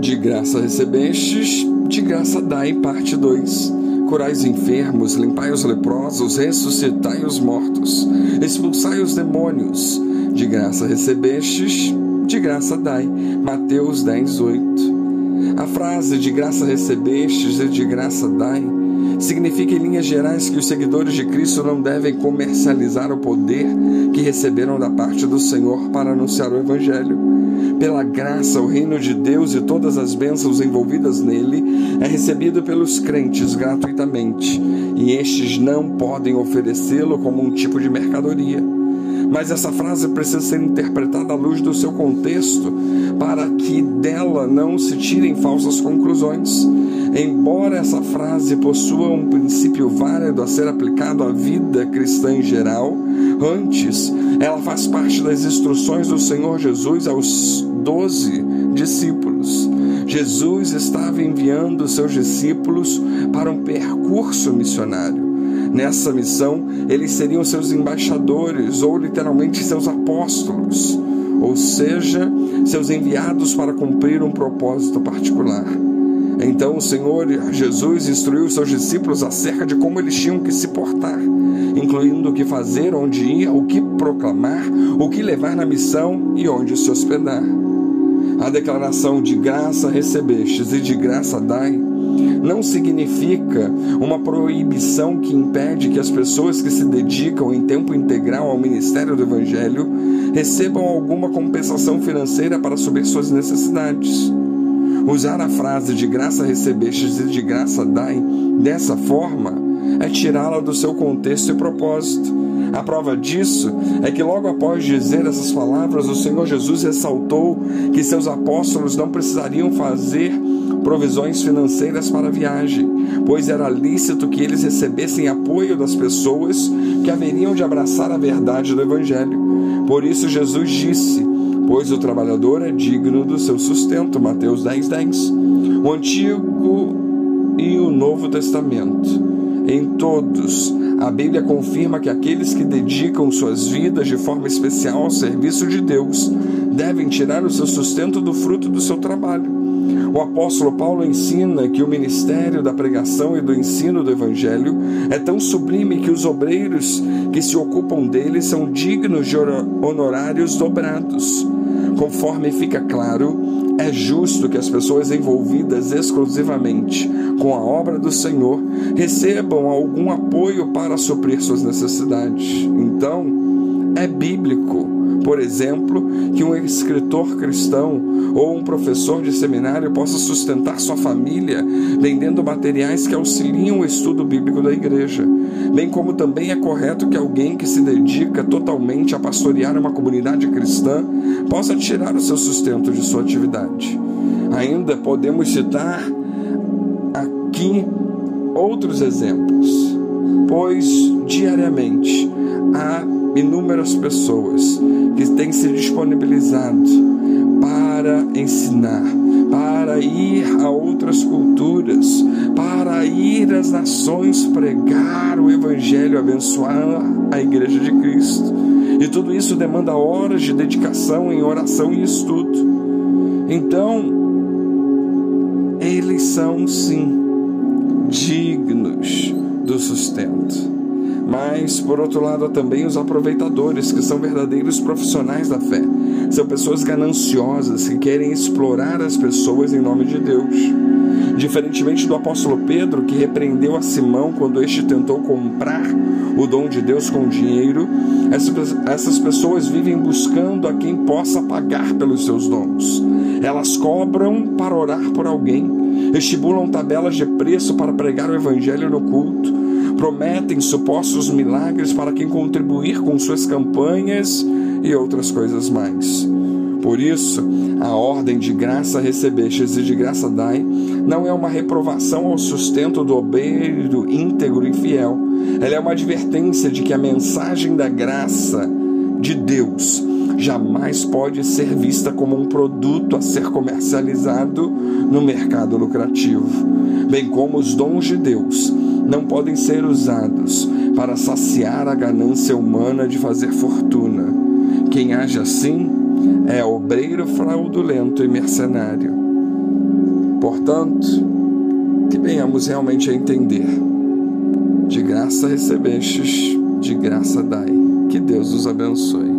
De graça recebestes, de graça dai, parte 2. Curai os enfermos, limpai os leprosos, ressuscitai os mortos, expulsai os demônios. De graça recebestes, de graça dai. Mateus 10, 8. A frase de graça recebestes e de graça dai significa em linhas gerais que os seguidores de Cristo não devem comercializar o poder que receberam da parte do Senhor para anunciar o Evangelho. Pela graça, o reino de Deus e todas as bênçãos envolvidas nele é recebido pelos crentes gratuitamente, e estes não podem oferecê-lo como um tipo de mercadoria. Mas essa frase precisa ser interpretada à luz do seu contexto, para que dela não se tirem falsas conclusões. Embora essa frase possua um princípio válido a ser aplicado à vida cristã em geral, antes ela faz parte das instruções do Senhor Jesus aos doze discípulos. Jesus estava enviando seus discípulos para um percurso missionário. Nessa missão, eles seriam seus embaixadores, ou literalmente seus apóstolos, ou seja, seus enviados para cumprir um propósito particular. Então o Senhor Jesus instruiu seus discípulos acerca de como eles tinham que se portar, incluindo o que fazer, onde ir, o que proclamar, o que levar na missão e onde se hospedar. A declaração de graça recebestes e de graça dai não significa uma proibição que impede que as pessoas que se dedicam em tempo integral ao ministério do Evangelho recebam alguma compensação financeira para suprir suas necessidades. Usar a frase de graça recebestes e de graça dai dessa forma é tirá-la do seu contexto e propósito. A prova disso é que logo após dizer essas palavras, o Senhor Jesus ressaltou que seus apóstolos não precisariam fazer provisões financeiras para a viagem, pois era lícito que eles recebessem apoio das pessoas que haveriam de abraçar a verdade do Evangelho. Por isso, Jesus disse: Pois o trabalhador é digno do seu sustento. Mateus 10, 10. O Antigo e o Novo Testamento. Em todos, a Bíblia confirma que aqueles que dedicam suas vidas de forma especial ao serviço de Deus devem tirar o seu sustento do fruto do seu trabalho. O apóstolo Paulo ensina que o ministério da pregação e do ensino do evangelho é tão sublime que os obreiros que se ocupam dele são dignos de honorários dobrados. Conforme fica claro, é justo que as pessoas envolvidas exclusivamente com a obra do Senhor recebam algum apoio para suprir suas necessidades. Então, é bíblico por exemplo, que um escritor cristão ou um professor de seminário possa sustentar sua família vendendo materiais que auxiliam o estudo bíblico da igreja, bem como também é correto que alguém que se dedica totalmente a pastorear uma comunidade cristã possa tirar o seu sustento de sua atividade. Ainda podemos citar aqui outros exemplos, pois diariamente há inúmeras pessoas que têm se disponibilizado para ensinar, para ir a outras culturas, para ir às nações pregar o Evangelho, abençoar a Igreja de Cristo. E tudo isso demanda horas de dedicação em oração e estudo. Então, eles são sim dignos do sustento. Mas, por outro lado, há também os aproveitadores, que são verdadeiros profissionais da fé. São pessoas gananciosas que querem explorar as pessoas em nome de Deus. Diferentemente do apóstolo Pedro, que repreendeu a Simão quando este tentou comprar o dom de Deus com dinheiro, essas pessoas vivem buscando a quem possa pagar pelos seus dons. Elas cobram para orar por alguém, estimulam tabelas de preço para pregar o evangelho no culto, prometem supostos milagres para quem contribuir com suas campanhas e outras coisas mais. Por isso, a ordem de graça recebestes e de graça dai não é uma reprovação ao sustento do obreiro íntegro e fiel. Ela é uma advertência de que a mensagem da graça de Deus jamais pode ser vista como um produto a ser comercializado no mercado lucrativo, bem como os dons de Deus não podem ser usados para saciar a ganância humana de fazer fortuna. Quem age assim é obreiro fraudulento e mercenário. Portanto, que venhamos realmente a entender. De graça recebestes, de graça dai. Que Deus os abençoe.